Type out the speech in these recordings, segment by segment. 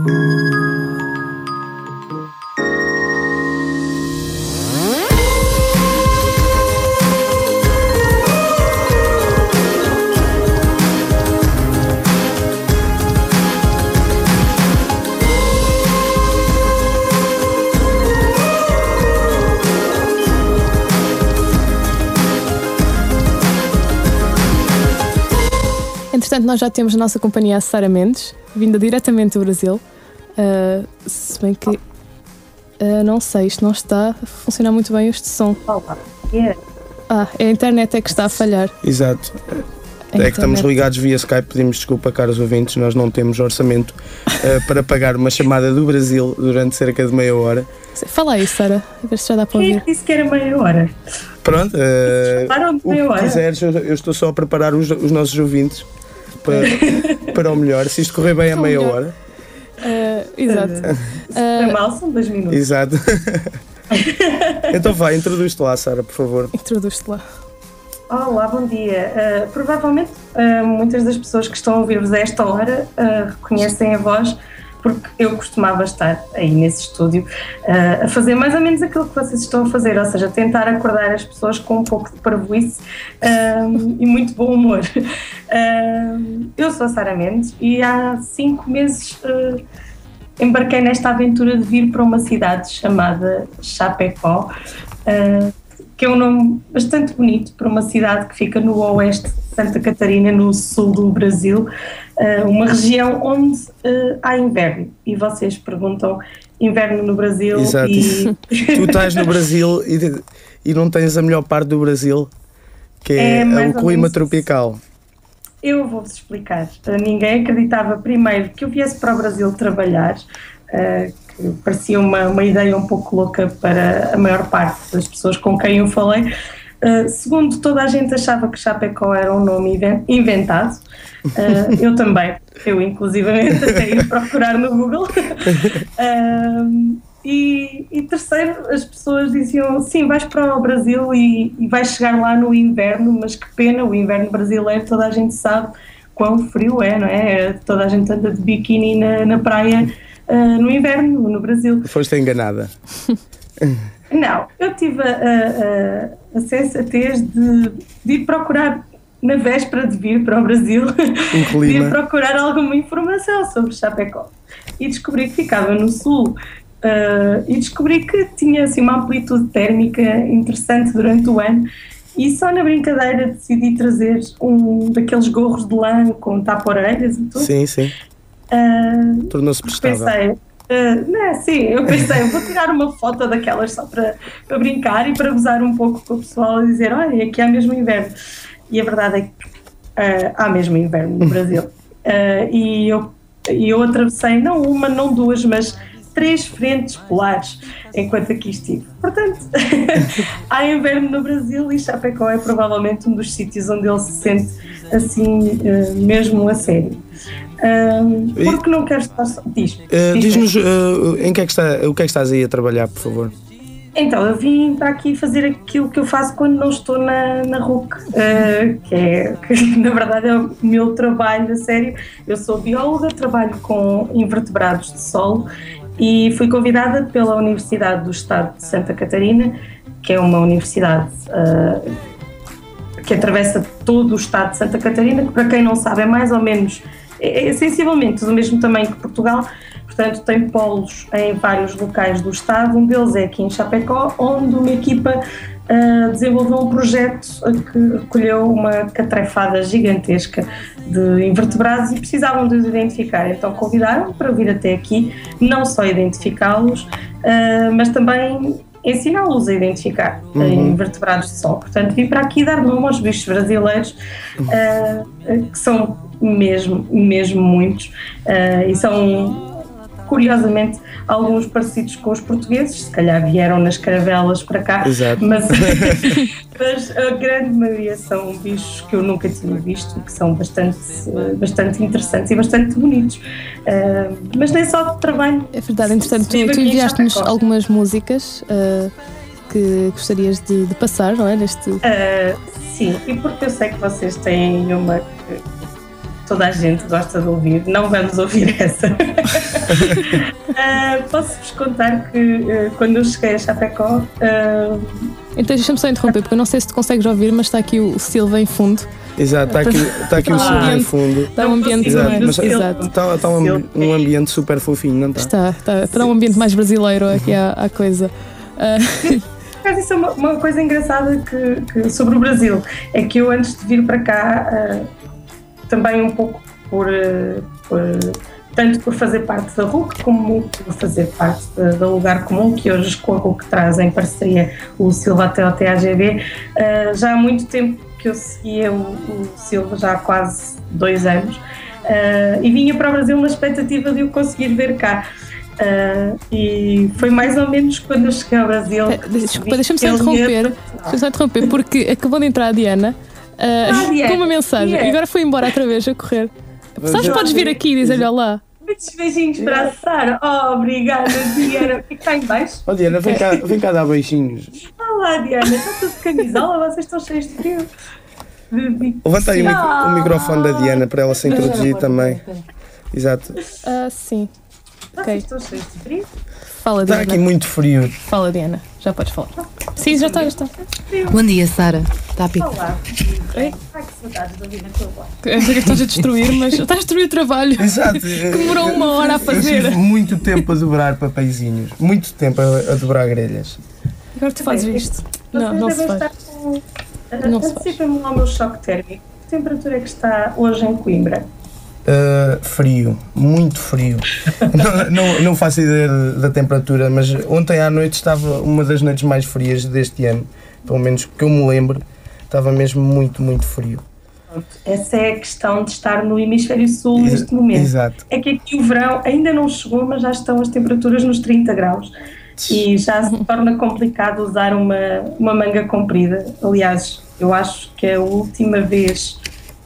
Entretanto, nós já temos a nossa companhia a Sara Mendes, vinda diretamente do Brasil. Uh, se bem que uh, não sei, isto não está a funcionar muito bem este som. Ah, é a internet é que está a falhar. Exato. É que estamos ligados via Skype, pedimos desculpa, caros ouvintes, nós não temos orçamento uh, para pagar uma chamada do Brasil durante cerca de meia hora. Fala aí, Sara, a ver se já dá para ouvir. Quem é que disse que era meia hora? Pronto, uh, meia o que quiseres, eu, eu, estou só a preparar os, os nossos ouvintes para, para o melhor. Se isto correr bem a meia melhor. hora. Uh, exato. Uh, uh, mal, são dois minutos. Exato. então vai, introduz-te lá, Sara, por favor. Introduz-te lá. Olá, bom dia. Uh, provavelmente uh, muitas das pessoas que estão a ouvir-vos a esta hora uh, reconhecem a voz porque eu costumava estar aí nesse estúdio uh, a fazer mais ou menos aquilo que vocês estão a fazer, ou seja, tentar acordar as pessoas com um pouco de parvoíce uh, e muito bom humor. Uh, eu sou a Sara Mendes e há cinco meses embarquei nesta aventura de vir para uma cidade chamada Chapecó, que é um nome bastante bonito para uma cidade que fica no oeste de Santa Catarina, no sul do Brasil, eh, uma região onde uh, há inverno. E vocês perguntam inverno no Brasil. Exato. E... tu estás no Brasil e, e não tens a melhor parte do Brasil, que é, é o clima tropical. Eu vou-vos explicar. Ninguém acreditava primeiro que eu viesse para o Brasil trabalhar, que parecia uma, uma ideia um pouco louca para a maior parte das pessoas com quem eu falei. Uh, segundo, toda a gente achava que Chapecó era um nome inventado. Uh, eu também, eu inclusivamente até ia procurar no Google. Uh, e, e, terceiro, as pessoas diziam: sim, vais para o Brasil e, e vais chegar lá no inverno, mas que pena, o inverno brasileiro, toda a gente sabe quão frio é, não é? Toda a gente anda de biquíni na, na praia no inverno, no Brasil. Foste enganada. Não, eu tive a, a, a sensatez de, de, ir procurar, na véspera de vir para o Brasil, um de ir procurar alguma informação sobre Chapecó. E descobri que ficava no sul. Uh, e descobri que tinha assim, uma amplitude térmica interessante durante o ano. E só na brincadeira decidi trazer um daqueles gorros de lã com tapa-orelhas e tudo. Sim, sim. Uh, Tornou-se prestável. Pensei, Uh, né, sim, eu pensei, vou tirar uma foto daquelas só para, para brincar e para gozar um pouco com o pessoal e dizer: olha, aqui há mesmo inverno. E a verdade é que uh, há mesmo inverno no Brasil. E eu, eu atravessei não uma, não duas, mas três frentes polares enquanto aqui estive. Portanto, há inverno no Brasil e Chapecó é provavelmente um dos sítios onde ele se sente assim, mesmo a sério. Porque não quero estar só. Diz. Uh, Diz-nos uh, em que é que está, o que é que estás aí a trabalhar, por favor? Então, eu vim para aqui fazer aquilo que eu faço quando não estou na, na RUC, uh, que é, que na verdade é o meu trabalho a sério. Eu sou bióloga, trabalho com invertebrados de solo e fui convidada pela Universidade do Estado de Santa Catarina, que é uma universidade uh, que atravessa todo o Estado de Santa Catarina, que para quem não sabe é mais ou menos é, é sensivelmente do mesmo tamanho que Portugal, portanto tem polos em vários locais do estado, um deles é aqui em Chapecó, onde uma equipa uh, desenvolveu um projeto que recolheu uma catrefada gigantesca de invertebrados e precisavam de os identificar, então convidaram para vir até aqui, não só identificá-los, uh, mas também ensiná-los a identificar uhum. invertebrados de sol. Portanto, vim para aqui dar nome aos bichos brasileiros, uh, que são mesmo, mesmo muitos, uh, e são curiosamente alguns parecidos com os portugueses, se calhar vieram nas caravelas para cá, Exato. Mas, mas a grande maioria são bichos que eu nunca tinha visto e que são bastante, bastante interessantes e bastante bonitos. Uh, mas nem só de trabalho. É verdade, entretanto, tu, tu enviaste-nos algumas músicas. Uh, que gostarias de, de, passar, não é? Neste... Uh, sim, e porque eu sei que vocês têm uma toda a gente gosta de ouvir, não vamos ouvir essa. uh, Posso-vos contar que uh, quando eu cheguei a Chapecó. Uh, então deixa-me só interromper, porque eu não sei se tu consegues ouvir, mas está aqui o Silva em fundo. Exato, está aqui, está aqui o som em fundo. Está um ambiente exato, mais, exato. Está, está um, um, ambiente super fofinho, não está? Está, está, está um ambiente mais brasileiro aqui à, à coisa. Uh, Mas isso é uma, uma coisa engraçada que, que, sobre o Brasil. É que eu antes de vir para cá, uh, também um pouco por, uh, por, tanto por fazer parte da RUC como por fazer parte do lugar comum que hoje com a RUC traz em parceria o Silva até o TAGB, uh, já há muito tempo que eu seguia o, o Silva, já há quase dois anos, e vinha para o Brasil na expectativa de o conseguir ver cá. Uh, e foi mais ou menos quando eu cheguei ao Brasil. Desculpa, deixa-me só interromper. Deixa-me só interromper, porque acabou de entrar a Diana, uh, ah, com uma mensagem e agora foi embora outra vez a correr. Sabes, podes vir aqui e dizer-lhe olá. Muitos beijinhos para a Sara. Oh, obrigada, Diana. O que está em baixo? Oh, Diana, vem cá, vem cá dar beijinhos. Olá, Diana. Está tudo de camisola? Vocês estão cheios de frio. Levanta aí o, o, microfone da Diana para ela se introduzir também. Exato. Uh, sim. Ok. Estou cheio de frio. Fala, Diana. Está aqui muito frio. Fala, Diana. Já podes falar. Sim, já está, já está. Bom dia, Sara. Está a pico. Olá. Ai, que saudades da vida tua voz. que estás a destruir, mas estás a destruir o trabalho. Exato. Demorou uma hora a fazer. Eu tive muito tempo a dobrar papeizinhos. Muito tempo a, a dobrar grelhas. Agora tu fazes isto. Não, não se faz. Com... Antecipa-me lá o meu choque térmico. Que temperatura é que está hoje em Coimbra? Uh, frio, muito frio. não, não, não, faço ideia da temperatura, mas ontem à noite estava uma das noites mais frias deste ano, pelo menos que eu me lembro, estava mesmo muito, muito frio. Essa é a questão de estar no hemisfério sul Ex neste momento. Exato. É que aqui o verão ainda não chegou, mas já estão as temperaturas nos 30 graus e já se torna complicado usar uma, uma manga comprida. Aliás, eu acho que é a última vez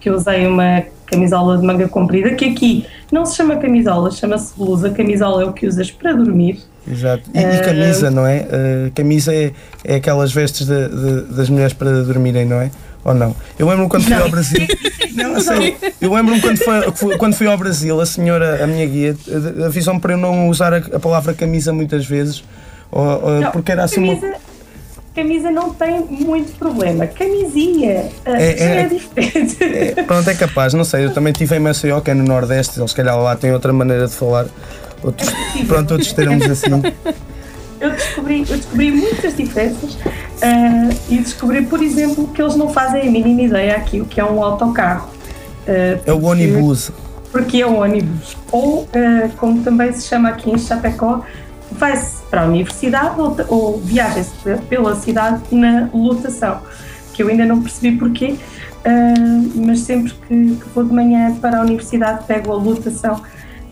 que eu usei uma camisola de manga comprida, que aqui não se chama camisola, chama-se blusa. Camisola é o que usas para dormir. Exato. E, uh, e camisa, não é? Uh, camisa é, é aquelas vestes de, de, das mulheres para dormirem, não é? Ou não? Eu lembro-me quando fui não. ao Brasil. não, sei. Eu lembro-me quando, fui, quando fui ao Brasil, a senhora, a minha guia, avisou-me para eu não usar a, a palavra camisa muitas vezes, ou, ou, não, porque era assim camisa, uma camisa não tem muito problema. Camisinha uh, é, é, é diferente. É, pronto, é capaz, não sei. Eu também tive em Maceió, que é no Nordeste, eles se calhar lá têm outra maneira de falar. Outros, pronto, outros termos assim. Eu descobri, eu descobri muitas diferenças uh, e descobri, por exemplo, que eles não fazem a mínima ideia aqui o que é um autocarro. Uh, é o ônibus. Porque é o ônibus. Ou, como também se chama aqui em Chapecó, vai-se para a universidade ou, ou viaja-se pela cidade na lotação, que eu ainda não percebi porquê, uh, mas sempre que, que, vou de manhã para a universidade pego a lotação.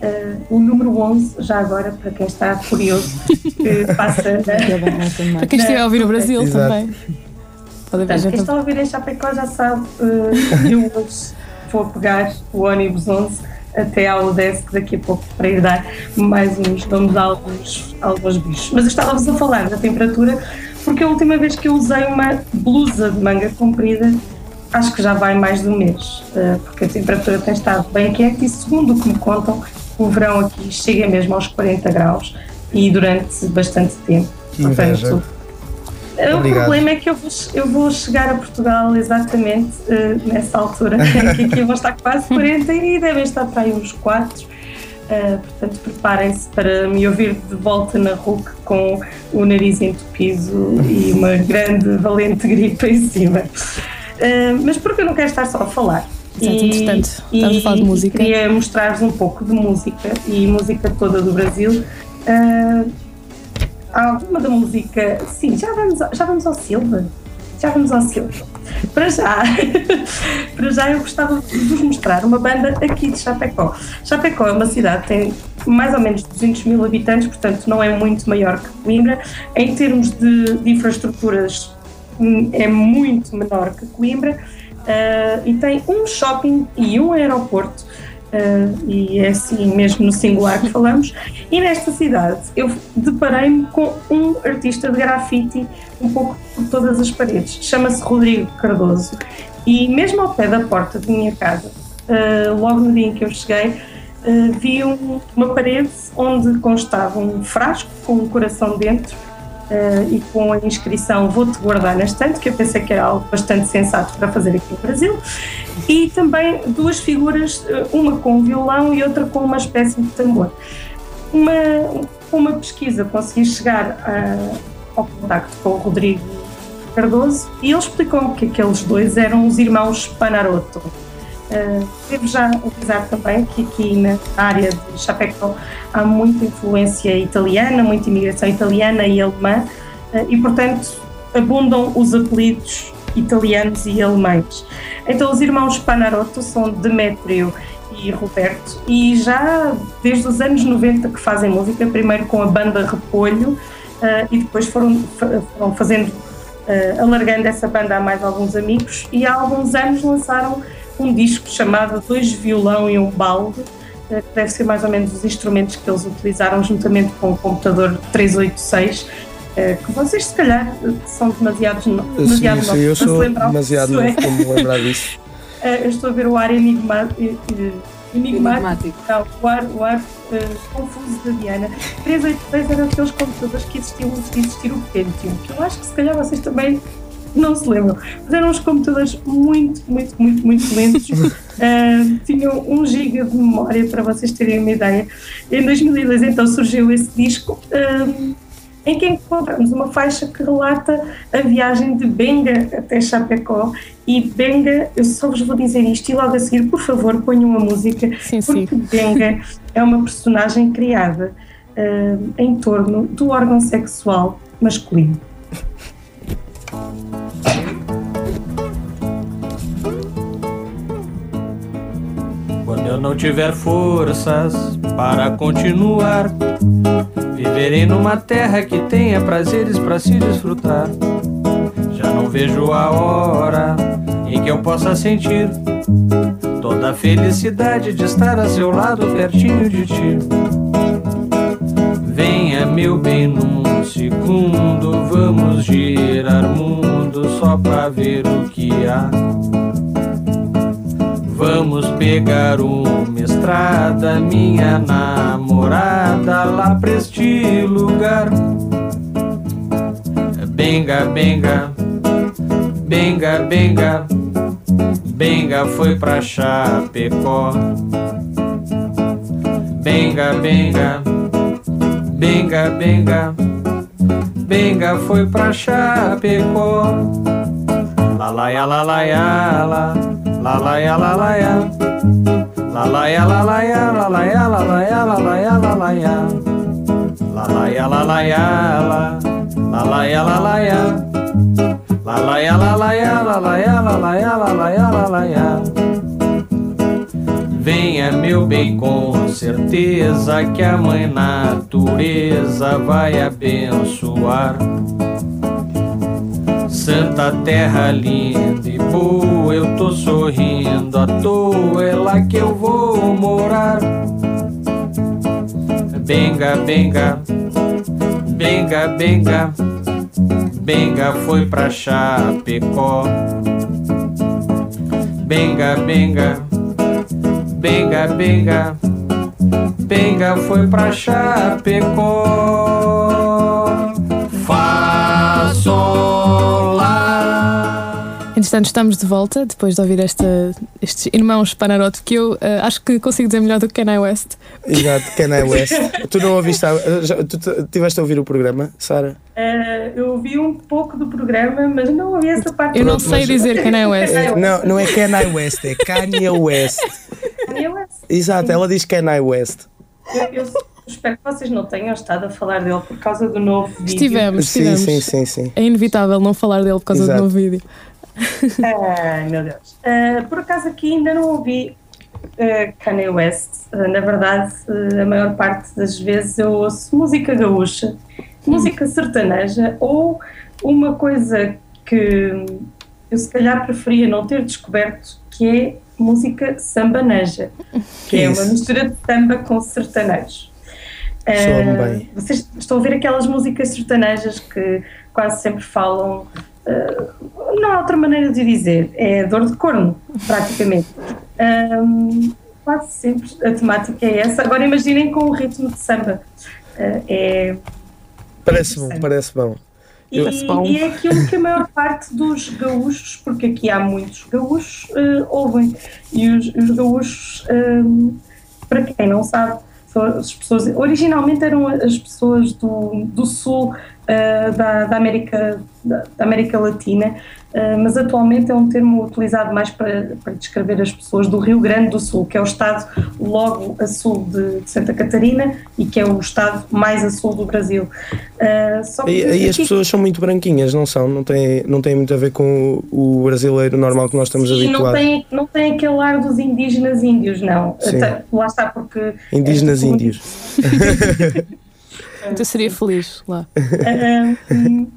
Uh, o número 11, já agora, para quem está curioso, que passa na, Para quem estiver a ouvir o Brasil Exato. também. Portanto, quem está a ouvir em Chapecó já sabe, uh, eu hoje vou pegar o ônibus 11 até ao UDESC daqui a pouco para ir dar mais uns nomes a alguns, alguns bichos. Mas estávamos a falar da temperatura porque a última vez que eu usei uma blusa de manga comprida acho que já vai mais de um mês, eh, porque a temperatura tem estado bem quente e segundo o que me contam, o verão aqui chega mesmo aos 40 graus e durante bastante tempo. Que Portanto, o problema é que eu vou, eu vou chegar a Portugal exatamente uh, nessa altura, que aqui vão estar quase 40 e devem estar para aí uns 4. Uh, eh, portanto, preparem-se para me ouvir de volta na RUC com o nariz entupido e uma grande, valente gripe em cima. Uh, mas porque eu não quero estar só a falar. Exato, e, entretanto, estamos a falar de música. Queria mostrar-vos um pouco de música e música toda do Brasil. Uh, alguma da música. Sim, já vamos, já vamos ao Silva. Já vamos ao Silva. Para já, para já eu gostava de vos mostrar uma banda aqui de Chapecó. Chapecó é uma cidade que tem mais ou menos 200 mil habitantes, portanto não é muito maior que Coimbra. Em termos de, de infraestruturas, hum, é muito menor que Coimbra. Uh, e tem um shopping e um aeroporto Uh, e é assim mesmo no singular que falamos. E nesta cidade eu deparei-me com um artista de grafite um pouco por todas as paredes. Chama-se Rodrigo Cardoso. E mesmo ao pé da porta da minha casa, uh, logo no dia em que eu cheguei, uh, vi um, uma parede onde constava um frasco com um coração dentro uh, e com a inscrição Vou-te guardar na estante, que eu pensei que era algo bastante sensato para fazer aqui no Brasil, e também duas figuras, uma com um violão e outra com uma espécie de tambor. Uma, uma pesquisa consegui chegar a, ao contacto com o Rodrigo Cardoso e ele explicou-me que aqueles dois eram os irmãos Panarotto. Uh, devo já avisar também que aqui na área de Chapecó há muita influência italiana, muita imigração italiana e alemã uh, e, portanto, abundam os apelidos italianos e alemães. Então, os irmãos Panarotto são Demétrio e Roberto e já desde os anos 90 que fazem música, primeiro com a banda Repolho uh, e depois foram, foram fazendo, alargando essa banda a mais alguns amigos e há alguns anos lançaram um disco chamado Dois Violão e um Balde, uh, que deve ser mais ou menos os instrumentos que eles utilizaram juntamente com o computador 386 que vocês se calhar são demasiados, demasiado sim, sim, eu sou demasiado novo para me lembrar disso. eu estou a ver o ar enigmático. Enigmático. Não, o ar, o ar uh, confuso da Diana. 383 eram aqueles computadores que existiam antes de existir o Pentium, que eu acho que se calhar vocês também não se lembram. Mas eram uns computadores muito, muito, muito, muito lentos. uh, tinham 1 GB de memória, para vocês terem uma ideia. Em 2002, então, surgiu esse disco. Uh, em que encontramos uma faixa que relata a viagem de Benga até Chapecó e Benga, eu só vos vou dizer isto e logo a seguir, por favor, ponham a música, sim, porque sim. Benga é uma personagem criada uh, em torno do órgão sexual masculino. eu não tiver forças para continuar, viverei numa terra que tenha prazeres para se desfrutar. Já não vejo a hora em que eu possa sentir toda a felicidade de estar a seu lado, pertinho de ti. Venha, meu bem, num segundo, vamos girar mundo só pra ver o que há. Vamos pegar uma estrada, minha namorada, lá pra este lugar. Benga, benga, benga, benga, benga foi pra Chapecó. Benga, benga, benga, benga, benga foi pra Chapecó. La la ya la la ya la. La la ya la la ya. La la ya la la ya la la ya la la ya la la ya la la ya. La la ya la la ya la. La la ya la la ya. La la ya la la ya la la ya la la ya la la ya la la ya. Venha, meu bem, com certeza que a mãe natureza vai abençoar. Santa terra linda e boa, eu tô sorrindo à toa, é lá que eu vou morar. Benga, benga, benga, benga, benga foi pra Chapecó. Benga, benga, benga, benga, benga foi pra Chapecó. Entretanto, estamos de volta depois de ouvir esta, estes irmãos Panarotti que eu uh, acho que consigo dizer melhor do que Kanye West. Exato, Kanye West. tu não ouviste, já, tu estiveste a ouvir o programa, Sara? Uh, eu ouvi um pouco do programa, mas não ouvi essa parte. Eu não sei mas... dizer Kanye West. Não, não é Kanye West, é Kanye West. Kanye West. Exato, ela diz Kanye West. Eu, eu, espero que vocês não tenham estado a falar dele por causa do novo vídeo. Estivemos, estivemos. Sim, sim, sim, sim. É inevitável não falar dele por causa Exato. do novo vídeo. Ai, meu Deus. Uh, por acaso aqui ainda não ouvi uh, Kanye West. Uh, na verdade, a maior parte das vezes eu ouço música gaúcha, música sertaneja ou uma coisa que eu se calhar preferia não ter descoberto, que é música sambaneja, que é uma mistura de samba com sertanejo. Uh, vocês estão a ver aquelas músicas sertanejas que quase sempre falam Uh, não há outra maneira de dizer, é dor de corno, praticamente. Um, quase sempre a temática é essa. Agora imaginem com o ritmo de samba. Uh, é, parece bom, parece bom. E, e, é aquilo que a maior parte dos gaúchos, porque aqui há muitos gaúchos, uh, ouvem. E os, os gaúchos, um, para quem não sabe, são as pessoas. Originalmente eram as pessoas do, do sul uh, da, da, América, da, da América Latina, Uh, mas atualmente é um termo utilizado mais para, para, descrever as pessoas do Rio Grande do Sul, que é o estado logo a sul de, de Santa Catarina e que é o estado mais a sul do Brasil. Uh, e, e as pessoas são muito branquinhas, não são? Não tem, não tem muito a ver com o, o brasileiro normal que nós estamos Sim, habituados? Não tem, não tem aquele ar dos indígenas índios, não. Até, lá está porque... Indígenas índios. Então seria feliz lá.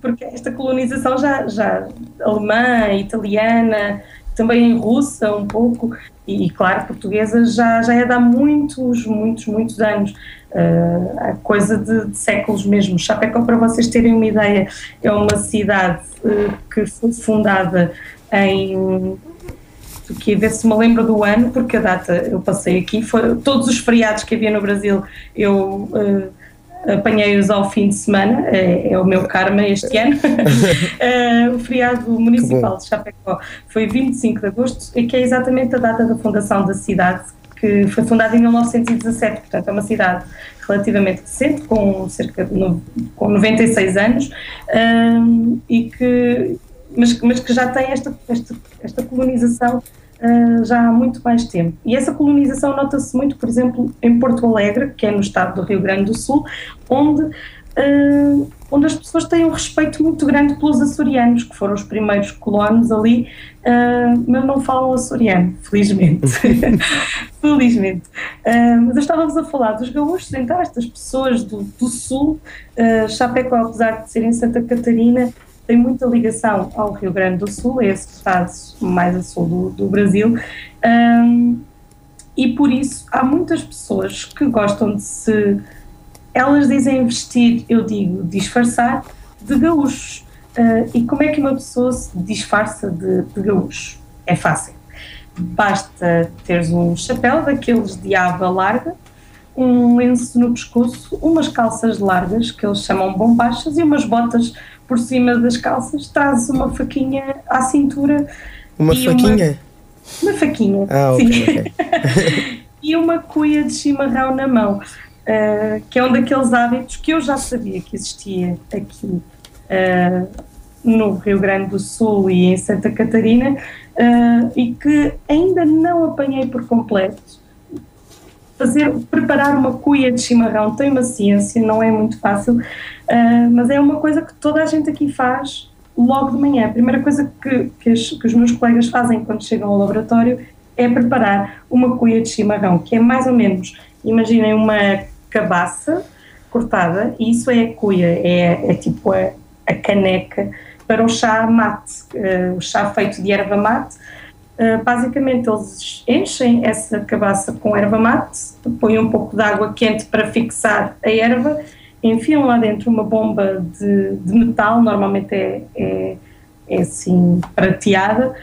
porque esta colonização já, já alemã, italiana, também russa um pouco, e claro, portuguesa já, já é de há muitos, muitos, muitos anos. Uh, a coisa de, de, séculos mesmo. Chapecó, para vocês terem uma ideia, é uma cidade uh, que foi fundada em que a ver se me lembro do ano, porque a data eu passei aqui, foi, todos os feriados que havia no Brasil eu uh, apanhei-os ao fim de semana, é, é, o meu karma este ano. uh, o feriado municipal de Chapecó foi 25 de agosto, e que é exatamente a data da fundação da cidade, que foi fundada em 1917, portanto é uma cidade relativamente recente, com cerca de no, com 96 anos, um, e que, mas, mas que já tem esta, esta, esta colonização uh, já há muito mais tempo. E essa colonização nota-se muito, por exemplo, em Porto Alegre, que é no estado do Rio Grande do Sul, onde, uh, onde as pessoas têm um respeito muito grande pelos açorianos, que foram os primeiros colonos ali, uh, mas não falam açoriano, felizmente. felizmente. mas estávamos a falar dos gaúchos, então estas pessoas do, do sul, Chapecó, apesar de serem Santa Catarina, tem muita ligação ao Rio Grande do Sul, é esse estado mais a sul do, do Brasil, um, e por isso há muitas pessoas que gostam de se. Elas dizem vestir, eu digo disfarçar, de gaúchos. Uh, e como é que uma pessoa se disfarça de, de gaúcho? É fácil. Basta teres um chapéu daqueles de aba larga, um lenço no pescoço, umas calças largas, que eles chamam bombachas, e umas botas por cima das calças, trazes uma faquinha à cintura. Uma faquinha? Uma, uma faquinha, ah, sim. Okay, okay. e uma cuia de chimarrão na mão, uh, que é um daqueles hábitos que eu já sabia que existia aqui uh, no Rio Grande do Sul e em Santa Catarina, uh, e que ainda não apanhei por completo fazer, preparar uma cuia de chimarrão tem uma ciência, não é muito fácil, uh, mas é uma coisa que toda a gente aqui faz logo de manhã. A primeira coisa que, que, as, que os meus colegas fazem quando chegam ao laboratório é preparar uma cuia de chimarrão, que é mais ou menos, imaginem uma cabaça cortada, e isso é a cuia, é, é tipo a, a caneca para o chá mate, uh, o chá feito de erva mate, Uh, basicamente, eles enchem essa cabaça com erva mate, põem um pouco de água quente para fixar a erva, enfiam lá dentro uma bomba de, de metal, normalmente é, é, é, assim prateada,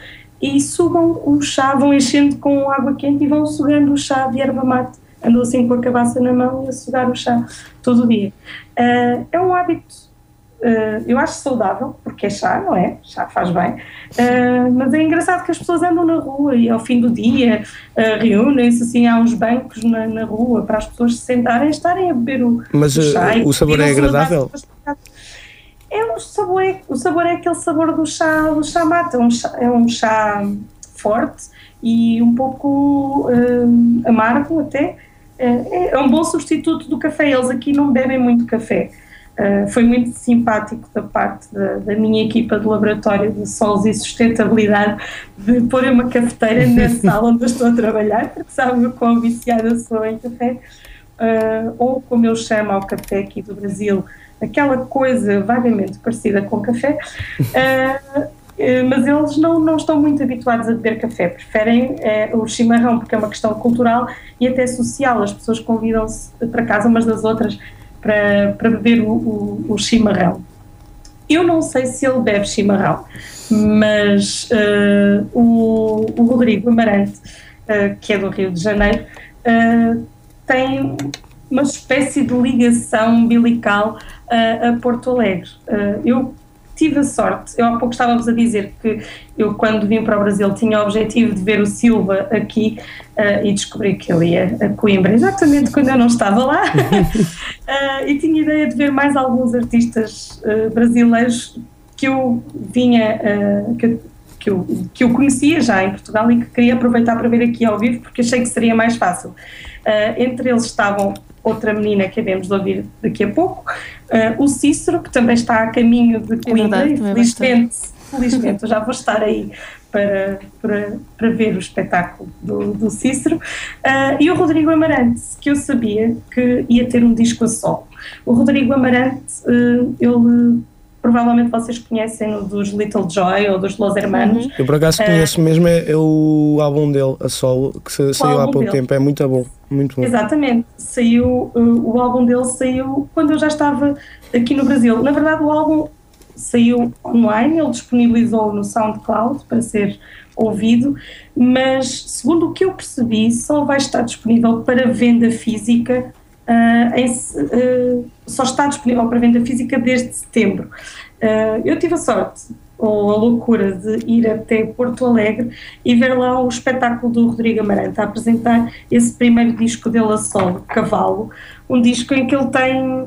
e sugam o chá, vão enchendo com água quente e vão sugando o chá de erva mate. Andam assim com a cabaça na mão e a sugar o chá todo o dia. Uh, é um hábito Uh, eu acho saudável, porque é chá, não é? Chá faz bem. Uh, mas é engraçado que as pessoas andam na rua e ao fim do dia uh, reúnem-se assim, há uns bancos na, na, rua para as pessoas se sentarem e estarem a beber o, mas, o chá. o sabor é agradável? É um sabor, é, o sabor é aquele sabor do chá, do chá mate, é um chá, é um chá forte e um pouco amargo até. É, é um bom substituto do café. Eles aqui não bebem muito café. Uh, foi muito simpático da parte da, da, minha equipa de laboratório de solos e sustentabilidade de pôr uma cafeteira na sala onde eu estou a trabalhar, porque sabem o quão viciada sou em café, uh, ou como eu chamo ao café aqui do Brasil, aquela coisa vagamente parecida com café, uh, mas eles não, não estão muito habituados a beber café, preferem o chimarrão, porque é uma questão cultural e até social, as pessoas convidam-se para casa umas das outras para, para beber o, o, o chimarrão. Eu não sei se ele bebe chimarrão, mas uh, o, o, Rodrigo Amarante, uh, que é do Rio de Janeiro, uh, tem uma espécie de ligação umbilical a Porto Alegre. Eu tive a sorte, eu há pouco estávamos a dizer que eu quando vim para o Brasil tinha o objetivo de ver o Silva aqui uh, e descobri que ele ia a Coimbra, exatamente quando eu não estava lá, uh, e tinha ideia de ver mais alguns artistas uh, brasileiros que eu vinha, que, que, eu, que eu conhecia já em Portugal e que queria aproveitar para ver aqui ao vivo porque achei que seria mais fácil. entre eles estavam outra menina que havemos de ouvir daqui a pouco, uh, o Cícero, que também está a caminho de Coimbra, é felizmente, felizmente eu já vou estar aí para, para, para ver o espetáculo do, do Cícero, uh, e o Rodrigo Amarante, que eu sabia que ia ter um disco a solo. O Rodrigo Amarante, uh, ele provavelmente vocês conhecem dos Little Joy ou dos Los Hermanos. Eu por acaso conheço uh, mesmo é, é, o álbum dele, a solo, que saiu há pouco dele. tempo, é muito bom, muito bom. Exatamente, saiu, uh, o álbum dele saiu quando eu já estava aqui no Brasil. Na verdade o álbum saiu online, ele disponibilizou no SoundCloud para ser ouvido, mas segundo o que eu percebi, só vai estar disponível para venda física Uh, em, uh, só está disponível para venda física desde setembro. Uh, eu tive a sorte ou a loucura de ir até Porto Alegre e ver lá o espetáculo do Rodrigo Amarante a apresentar esse primeiro disco dele a solo, Cavalo, um disco em que ele tem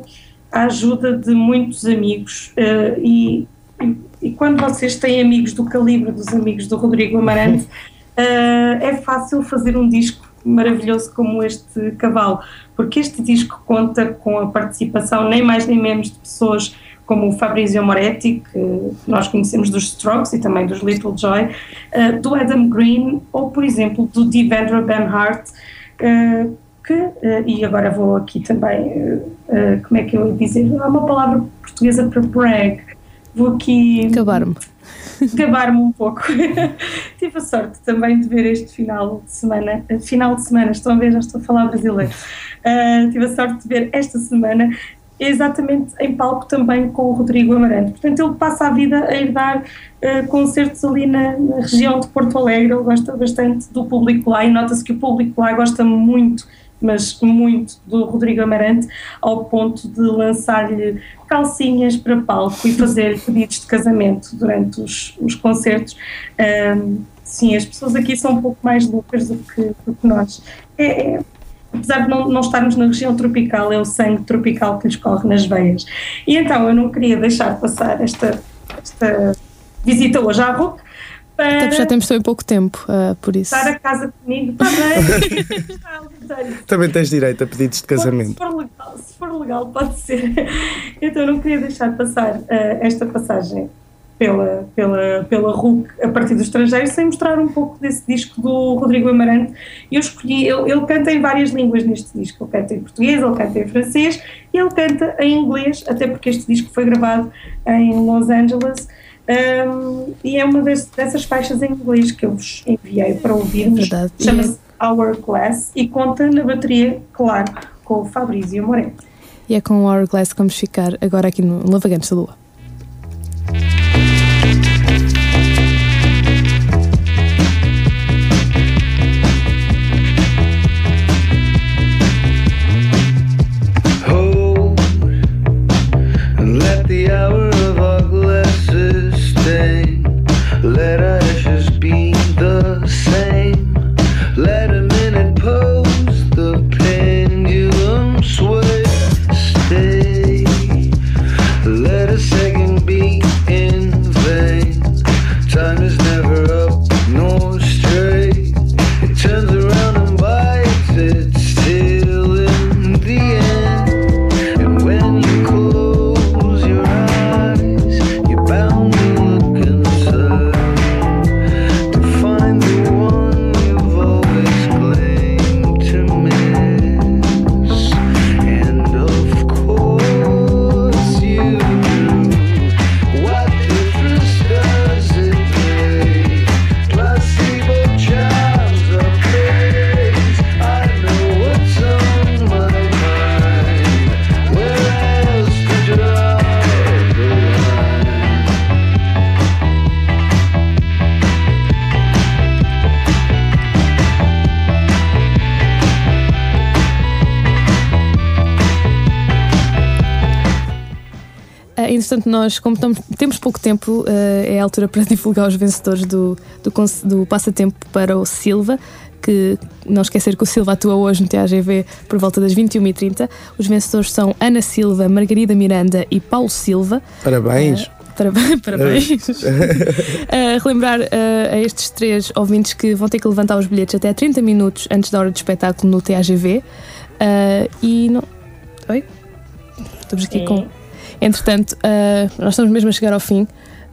a ajuda de muitos amigos e, e, e, quando vocês têm amigos do calibre dos amigos do Rodrigo Amarante é fácil fazer um disco maravilhoso como este Cavalo porque este disco conta com a participação nem mais nem menos de pessoas como o Fabrizio Moretti, que nós conhecemos dos Strokes e também dos Little Joy, uh, do Adam Green ou, por exemplo, do Devendra Banhart, uh, que, uh, e agora vou aqui também, como é que eu ia dizer? Há uma palavra portuguesa para brag. Vou aqui. Acabar-me gabar-me um pouco. Tive a sorte também de ver este final de semana, final de semana, estão a ver, já estou a falar brasileiro. Uh, tive a sorte de ver esta semana exatamente em palco também com o Rodrigo Amarante. Portanto, ele passa a vida a ir dar uh, concertos ali na, na, região de Porto Alegre, ele gosta bastante do público lá e nota-se que o público lá gosta muito mas muito do Rodrigo Amarante, ao ponto de lançar-lhe calcinhas para palco e fazer pedidos de casamento durante os, os concertos. Um, sim, as pessoas aqui são um pouco mais loucas do que, do que nós. É, é, apesar de não, não estarmos na região tropical, é o sangue tropical que lhes corre nas veias. E então eu não queria deixar passar esta, esta visita hoje à RUC para Até já temos também pouco tempo, uh, por isso. Estar a casa comigo também. também tens direito a pedidos de casamento. Se for legal, se for legal pode ser. Então não queria deixar passar uh, esta passagem pela, pela, pela RUC a partir do estrangeiro sem mostrar um pouco desse disco do Rodrigo Amarante. Eu escolhi, ele, ele canta em várias línguas neste disco. Ele canta em português, ele canta em francês e ele canta em inglês, até porque este disco foi gravado em Los Angeles. Um, e é uma das, dessas faixas em inglês que eu vos enviei para ouvirmos. Chama-se Hourglass e conta na bateria, claro, com o Fabrício Moretti. E é com o Hourglass que vamos ficar agora aqui no Lavagantes da Lua. Entretanto, nós, como estamos, temos pouco tempo, uh, é a altura para divulgar os vencedores do, do, do passatempo para o Silva, que não esquecer que o Silva atua hoje no TAGV por volta das 21h30. Os vencedores são Ana Silva, Margarida Miranda e Paulo Silva. Parabéns! Uh, Parabéns. parabéns. uh, relembrar uh, a estes três ouvintes que vão ter que levantar os bilhetes até 30 minutos antes da hora do espetáculo no TAGV. Uh, e não. Oi? Estamos aqui Sim. com. Entretanto, uh, nós estamos mesmo a chegar ao fim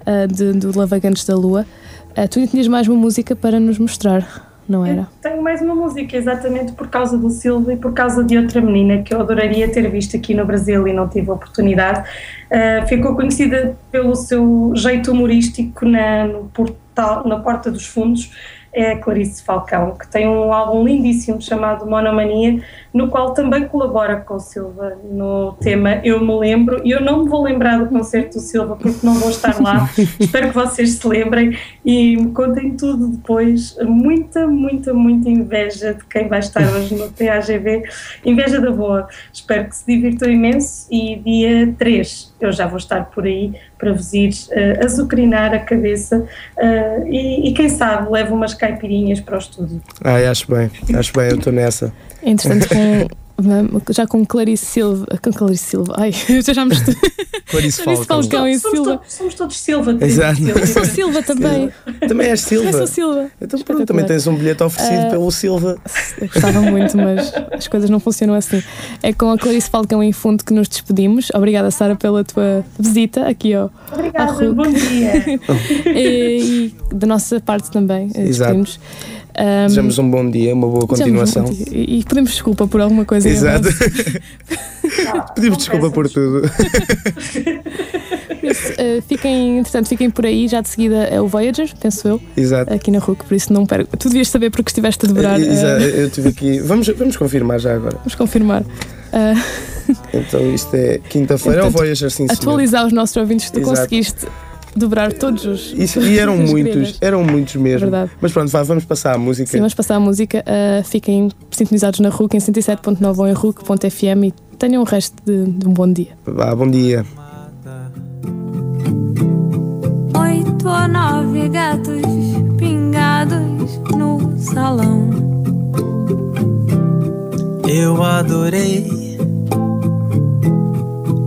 uh, de, do Lavagantes da Lua. Uh, tu ainda tinhas mais uma música para nos mostrar, não era? Eu tenho mais uma música, exatamente por causa do Silva e por causa de outra menina que eu adoraria ter visto aqui no Brasil e não tive a oportunidade. ficou conhecida pelo seu jeito humorístico na, no portal, na Porta dos Fundos é a Clarice Falcão, que tem um álbum lindíssimo chamado Monomania, no qual também colabora com o Silva no tema Eu Me Lembro. E eu não me vou lembrar do concerto do Silva porque não vou estar lá. Espero que vocês se lembrem e me contem tudo depois. Muita, muita, muita inveja de quem vai estar hoje no TAGV. Inveja da boa. Espero que se divirtam imenso e dia 3 eu já vou estar por aí para vos ir uh, azucrinar a cabeça uh, e, e, quem sabe levo umas caipirinhas para o estúdio. Ah, acho bem, acho bem, eu estou nessa. Entretanto, com, já com Clarice Silva. Com Clarice Silva. Ai, eu já me estou. Clarice Falcão. Falcão e somos, Silva. Todos, somos todos Silva. Exato. Eu sou Silva também. Também és Silva. Eu sou Silva. Então pronto, também tens um bilhete oferecido uh, pelo Silva. Eu gostava muito, mas as coisas não funcionam assim. É com a Clarice Falcão em fundo que nos despedimos. Obrigada, Sara, pela tua visita aqui ao. Obrigada, bom dia. e, e da nossa parte também. Eh, despedimos. Um, Desejamos um bom dia, uma boa continuação. Um e, e, pedimos desculpa por alguma coisa. Exato. pedimos desculpa por tudo. Isso, uh, fiquem, entretanto, fiquem por aí, já de seguida é o Voyager, penso eu. Exato. Aqui na RUC, por isso não perco. Tu devias saber porque estiveste a devorar. Uh, Exato, eu estive aqui. Vamos, vamos confirmar já agora. Vamos confirmar. Uh... Então isto é quinta-feira, é o Voyager, sim, Atualizar os nossos ouvintes, tu Exato. conseguiste dobrar todos os. Isso, e eram muitos, eram muitos mesmo. Verdade. Mas pronto, vá, vamos passar a música. Sim, vamos passar a música. Uh, fiquem sintonizados na RUC em 107.9 ou em RUC.fm e tenham o resto de, de, um bom dia. Vá, bom dia. Oito ou nove gatos pingados no salão. Eu adorei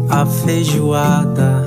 a feijoada